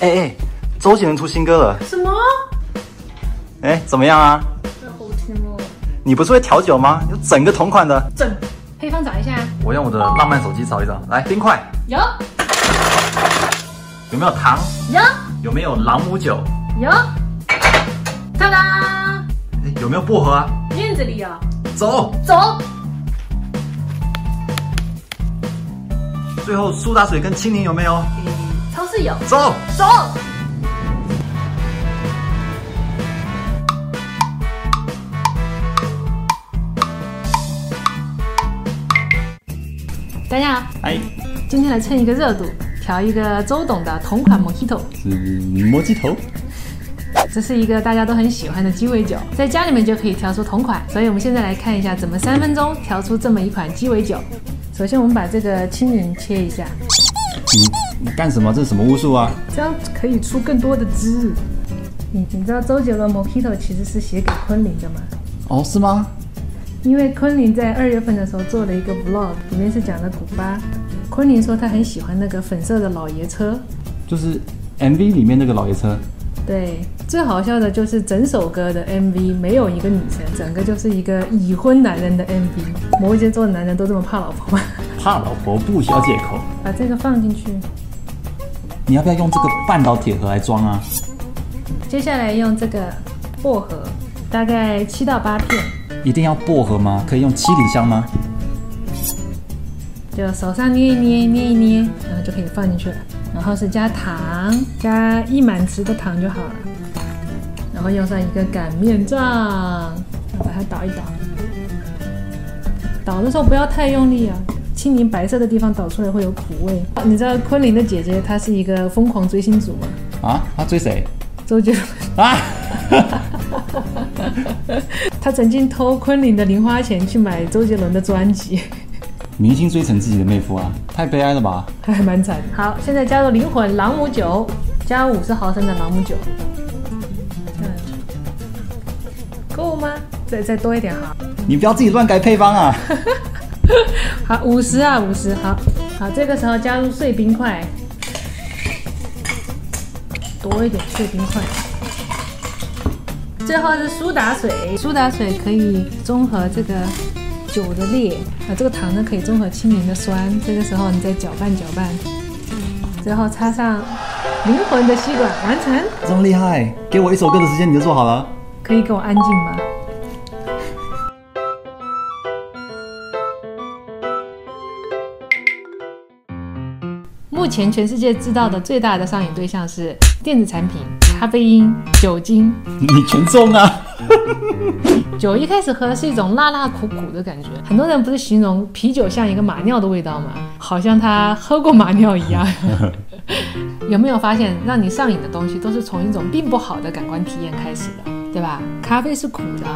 哎哎，周杰伦出新歌了，什么？哎，怎么样啊？这好听哦。你不是会调酒吗？有整个同款的。整配方找一下，我用我的浪漫手机找一找，来冰块，有有没有糖？有有没有朗姆酒？有，当当，哎有没有薄荷啊？院子里有，走，走。最后苏打水跟青柠有没有？诶超市有，走。走。大家好，哎，今天来蹭一个热度，调一个周董的同款 Mojito。是摸鸡头。这是一个大家都很喜欢的鸡尾酒，在家里面就可以调出同款。所以我们现在来看一下，怎么三分钟调出这么一款鸡尾酒。首先，我们把这个青柠切一下，你你干什么？这是什么巫术啊？这样可以出更多的汁。你你知道周杰伦 Mojito 其实是写给昆凌的吗？哦，是吗？因为昆凌在二月份的时候做了一个 vlog，里面是讲了古巴。昆凌说她很喜欢那个粉色的老爷车。就是 MV 里面那个老爷车。对，最好笑的就是整首歌的 MV 没有一个女生，整个就是一个已婚男人的 MV。摩羯座的男人都这么怕老婆吗？怕老婆不需要借口。把这个放进去，你要不要用这个半岛铁盒来装啊？接下来用这个薄荷，大概七到八片，一定要薄荷吗？可以用七里香吗？就手上捏一捏，捏一捏，然后就可以放进去了。然后是加糖，加一满匙的糖就好了。然后用上一个擀面杖，把它捣一捣。捣的时候不要太用力啊，青柠白色的地方倒出来会有苦味。你知道昆凌的姐姐她是一个疯狂追星族吗？啊？她追谁？周杰伦。啊？她曾经偷昆凌的零花钱去买周杰伦的专辑。明星追成自己的妹夫啊，太悲哀了吧？还还蛮惨。好，现在加入灵魂朗姆酒，加五十毫升的朗姆酒。嗯，够吗？再再多一点哈。你不要自己乱改配方啊！好，五十啊，五十。好，好，这个时候加入碎冰块，多一点碎冰块。最后是苏打水，苏打水可以中和这个酒的烈，啊，这个糖呢可以中和青柠的酸。这个时候你再搅拌搅拌，最后插上灵魂的吸管，完成。这么厉害，给我一首歌的时间你就做好了。可以给我安静吗？目前全世界知道的最大的上瘾对象是电子产品、咖啡因、酒精。你全中啊！酒一开始喝是一种辣辣苦苦的感觉，很多人不是形容啤酒像一个马尿的味道吗？好像他喝过马尿一样。有没有发现，让你上瘾的东西都是从一种并不好的感官体验开始的，对吧？咖啡是苦的，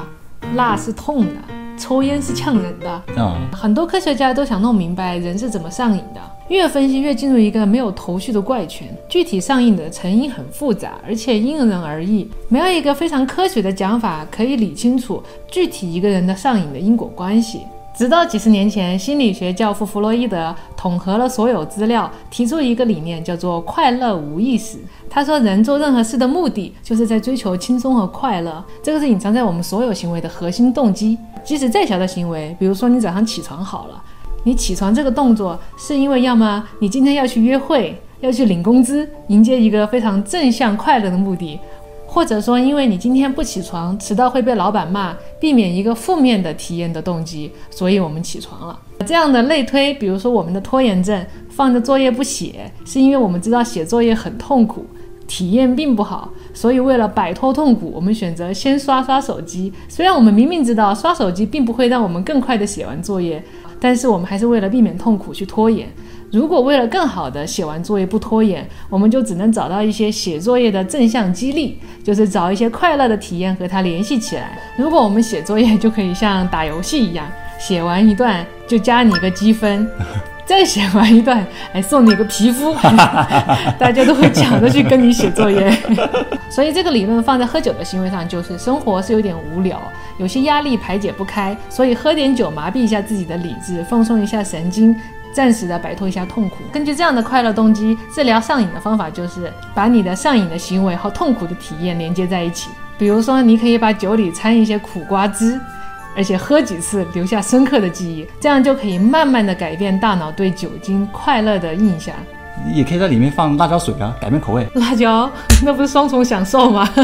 辣是痛的，抽烟是呛人的。嗯，很多科学家都想弄明白人是怎么上瘾的，越分析越进入一个没有头绪的怪圈。具体上瘾的成因很复杂，而且因人而异，没有一个非常科学的讲法可以理清楚具体一个人的上瘾的因果关系。直到几十年前，心理学教父弗洛伊德统合了所有资料，提出一个理念，叫做“快乐无意识”。他说，人做任何事的目的，就是在追求轻松和快乐，这个是隐藏在我们所有行为的核心动机。即使再小的行为，比如说你早上起床好了，你起床这个动作，是因为要么你今天要去约会，要去领工资，迎接一个非常正向快乐的目的。或者说，因为你今天不起床，迟到会被老板骂，避免一个负面的体验的动机，所以我们起床了。这样的类推，比如说我们的拖延症，放着作业不写，是因为我们知道写作业很痛苦，体验并不好，所以为了摆脱痛苦，我们选择先刷刷手机。虽然我们明明知道刷手机并不会让我们更快的写完作业，但是我们还是为了避免痛苦去拖延。如果为了更好的写完作业不拖延，我们就只能找到一些写作业的正向激励，就是找一些快乐的体验和它联系起来。如果我们写作业就可以像打游戏一样，写完一段就加你一个积分，再写完一段，哎，送你个皮肤，大家都会抢着去跟你写作业。所以这个理论放在喝酒的行为上，就是生活是有点无聊，有些压力排解不开，所以喝点酒麻痹一下自己的理智，放松一下神经，暂时的摆脱一下痛苦。根据这样的快乐动机，治疗上瘾的方法就是把你的上瘾的行为和痛苦的体验连接在一起。比如说，你可以把酒里掺一些苦瓜汁，而且喝几次留下深刻的记忆，这样就可以慢慢的改变大脑对酒精快乐的印象。也可以在里面放辣椒水啊，改变口味。辣椒，那不是双重享受吗？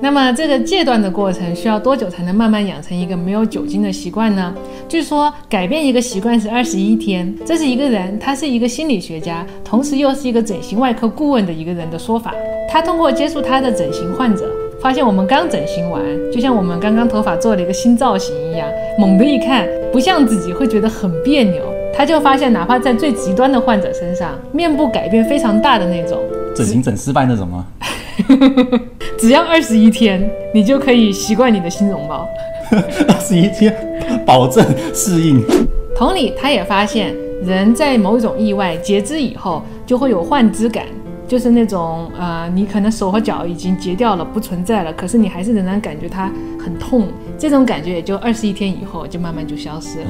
那么这个戒断的过程需要多久才能慢慢养成一个没有酒精的习惯呢？据说改变一个习惯是二十一天。这是一个人，他是一个心理学家，同时又是一个整形外科顾问的一个人的说法。他通过接触他的整形患者，发现我们刚整形完，就像我们刚刚头发做了一个新造型一样，猛地一看不像自己，会觉得很别扭。他就发现，哪怕在最极端的患者身上，面部改变非常大的那种，整形整失败那种吗？只要二十一天，你就可以习惯你的新容貌。二十一天，保证适应。同理，他也发现，人在某一种意外截肢以后，就会有幻肢感，就是那种呃，你可能手和脚已经截掉了，不存在了，可是你还是仍然感觉它很痛。这种感觉也就二十一天以后，就慢慢就消失了。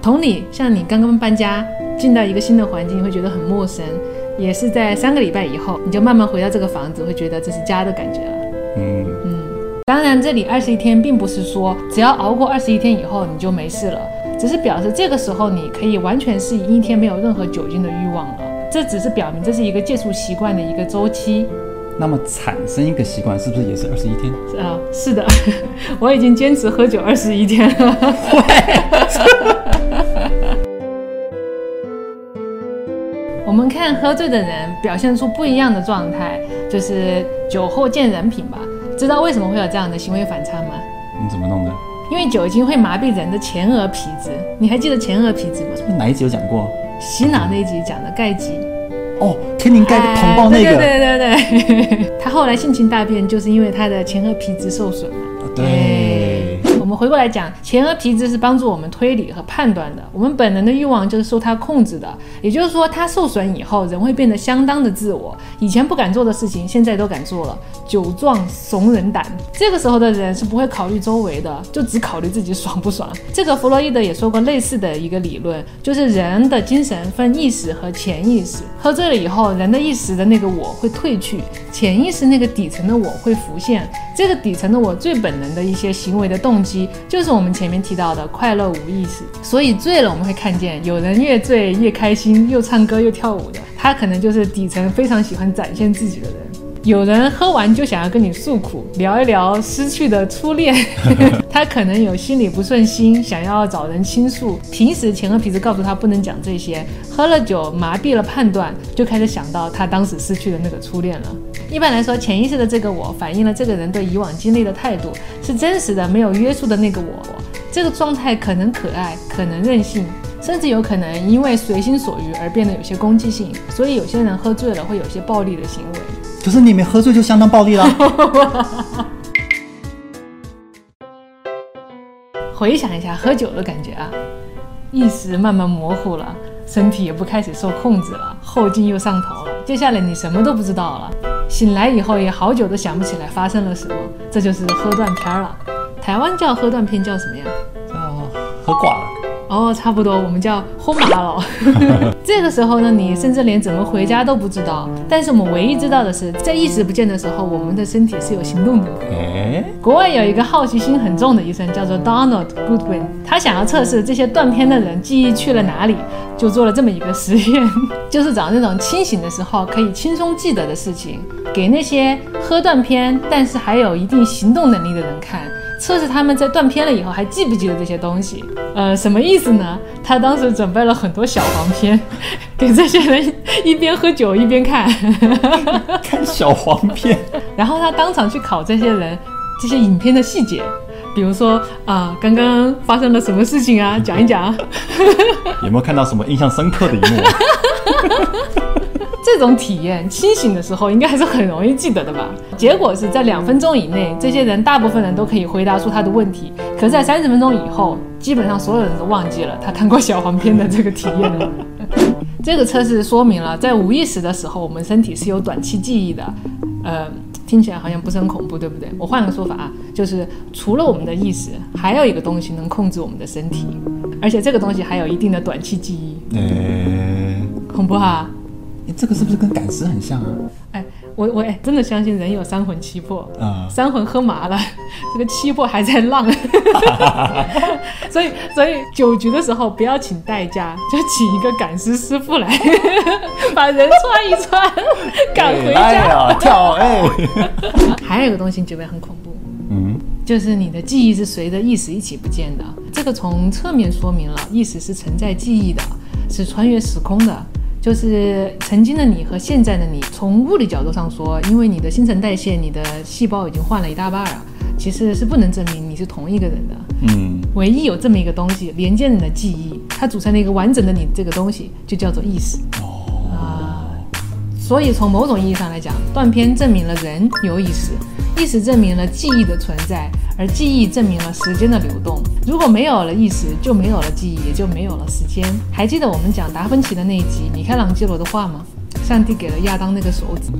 同理，像你刚刚搬家，进到一个新的环境，会觉得很陌生。也是在三个礼拜以后，你就慢慢回到这个房子，会觉得这是家的感觉了。嗯嗯，当然，这里二十一天并不是说只要熬过二十一天以后你就没事了，只是表示这个时候你可以完全适应一天没有任何酒精的欲望了。这只是表明这是一个戒除习惯的一个周期。那么产生一个习惯是不是也是二十一天？是啊，是的，我已经坚持喝酒二十一天了。我们看喝醉的人表现出不一样的状态，就是酒后见人品吧。知道为什么会有这样的行为反差吗？你怎么弄的？因为酒精会麻痹人的前额皮质。你还记得前额皮质吗？哪一集有讲过？洗脑那一集讲的钙基。哦，天灵盖捅爆那个。对对对对对。他后来性情大变，就是因为他的前额皮质受损嘛。对。我们回过来讲，前额皮质是帮助我们推理和判断的。我们本能的欲望就是受它控制的。也就是说，它受损以后，人会变得相当的自我。以前不敢做的事情，现在都敢做了。酒壮怂人胆，这个时候的人是不会考虑周围的，就只考虑自己爽不爽。这个弗洛伊德也说过类似的一个理论，就是人的精神分意识和潜意识。喝醉了以后，人的意识的那个我会褪去，潜意识那个底层的我会浮现。这个底层的我最本能的一些行为的动机，就是我们前面提到的快乐无意识。所以醉了，我们会看见有人越醉越开心，又唱歌又跳舞的，他可能就是底层非常喜欢展现自己的人。有人喝完就想要跟你诉苦，聊一聊失去的初恋，他可能有心里不顺心，想要找人倾诉。平时前额皮质告诉他不能讲这些，喝了酒麻痹了判断，就开始想到他当时失去的那个初恋了。一般来说，潜意识的这个我反映了这个人对以往经历的态度，是真实的、没有约束的那个我。这个状态可能可爱，可能任性，甚至有可能因为随心所欲而变得有些攻击性。所以有些人喝醉了会有些暴力的行为。可是你没喝醉就相当暴力了。回想一下喝酒的感觉啊，意识慢慢模糊了，身体也不开始受控制了，后劲又上头了。接下来你什么都不知道了，醒来以后也好久都想不起来发生了什么，这就是喝断片了。台湾叫喝断片叫什么呀？叫喝挂了。哦，差不多，我们叫轰麻了。这个时候呢，你甚至连怎么回家都不知道。但是我们唯一知道的是，在意识不见的时候，我们的身体是有行动能力。哎，国外有一个好奇心很重的医生，叫做 Donald Goodwin，他想要测试这些断片的人记忆去了哪里，就做了这么一个实验，就是找那种清醒的时候可以轻松记得的事情，给那些喝断片但是还有一定行动能力的人看。测试他们在断片了以后还记不记得这些东西？呃，什么意思呢？他当时准备了很多小黄片，给这些人一边喝酒一边看，看小黄片。然后他当场去考这些人这些影片的细节，比如说啊，刚刚发生了什么事情啊？讲一讲。有没有看到什么印象深刻的一幕？这种体验，清醒的时候应该还是很容易记得的吧？结果是在两分钟以内，这些人大部分人都可以回答出他的问题。可在三十分钟以后，基本上所有人都忘记了他看过小黄片的这个体验了。这个测试说明了，在无意识的时候，我们身体是有短期记忆的。呃，听起来好像不是很恐怖，对不对？我换个说法啊，就是除了我们的意识，还有一个东西能控制我们的身体，而且这个东西还有一定的短期记忆。嗯、恐怖哈！诶这个是不是跟赶尸很像啊？哎，我我哎，真的相信人有三魂七魄。啊、三魂喝麻了，这个七魄还在浪，所以所以酒局的时候不要请代驾，就请一个赶尸师傅来，把人串一串，赶回哎家。呀，跳哎、还有一个东西你觉得很恐怖，嗯，就是你的记忆是随着意识一起不见的。这个从侧面说明了意识是存在记忆的，是穿越时空的。就是曾经的你和现在的你，从物理角度上说，因为你的新陈代谢，你的细胞已经换了一大半了，其实是不能证明你是同一个人的。嗯，唯一有这么一个东西连接你的记忆，它组成了一个完整的你，这个东西就叫做意识。哦啊，所以从某种意义上来讲，断片证明了人有意识，意识证明了记忆的存在，而记忆证明了时间的流动。如果没有了意识，就没有了记忆，也就没有了时间。还记得我们讲达芬奇的那一集米开朗基罗的画吗？上帝给了亚当那个手指。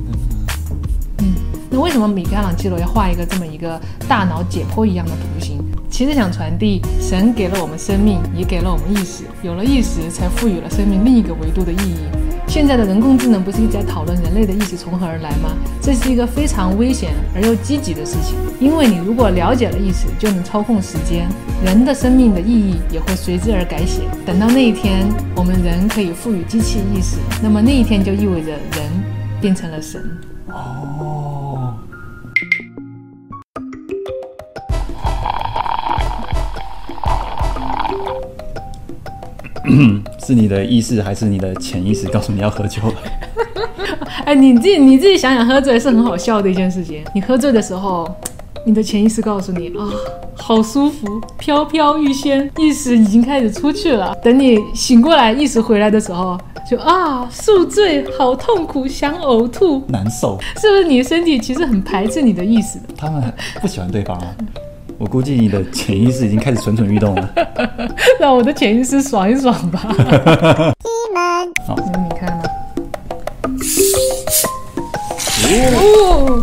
嗯，那为什么米开朗基罗要画一个这么一个大脑解剖一样的图形？其实想传递，神给了我们生命，也给了我们意识，有了意识，才赋予了生命另一个维度的意义。现在的人工智能不是一直在讨论人类的意识从何而来吗？这是一个非常危险而又积极的事情，因为你如果了解了意识，就能操控时间，人的生命的意义也会随之而改写。等到那一天，我们人可以赋予机器意识，那么那一天就意味着人变成了神。哦，是你的意识还是你的潜意识告诉你要喝酒了？哎，你自己你自己想想，喝醉是很好笑的一件事情。你喝醉的时候，你的潜意识告诉你啊，好舒服，飘飘欲仙，意识已经开始出去了。等你醒过来，意识回来的时候，就啊，宿醉，好痛苦，想呕吐，难受，是不是你身体其实很排斥你的意识的？他们不喜欢对方啊。我估计你的潜意识已经开始蠢蠢欲动了。让我的潜意识爽一爽吧。好嗯，你看呢？哦，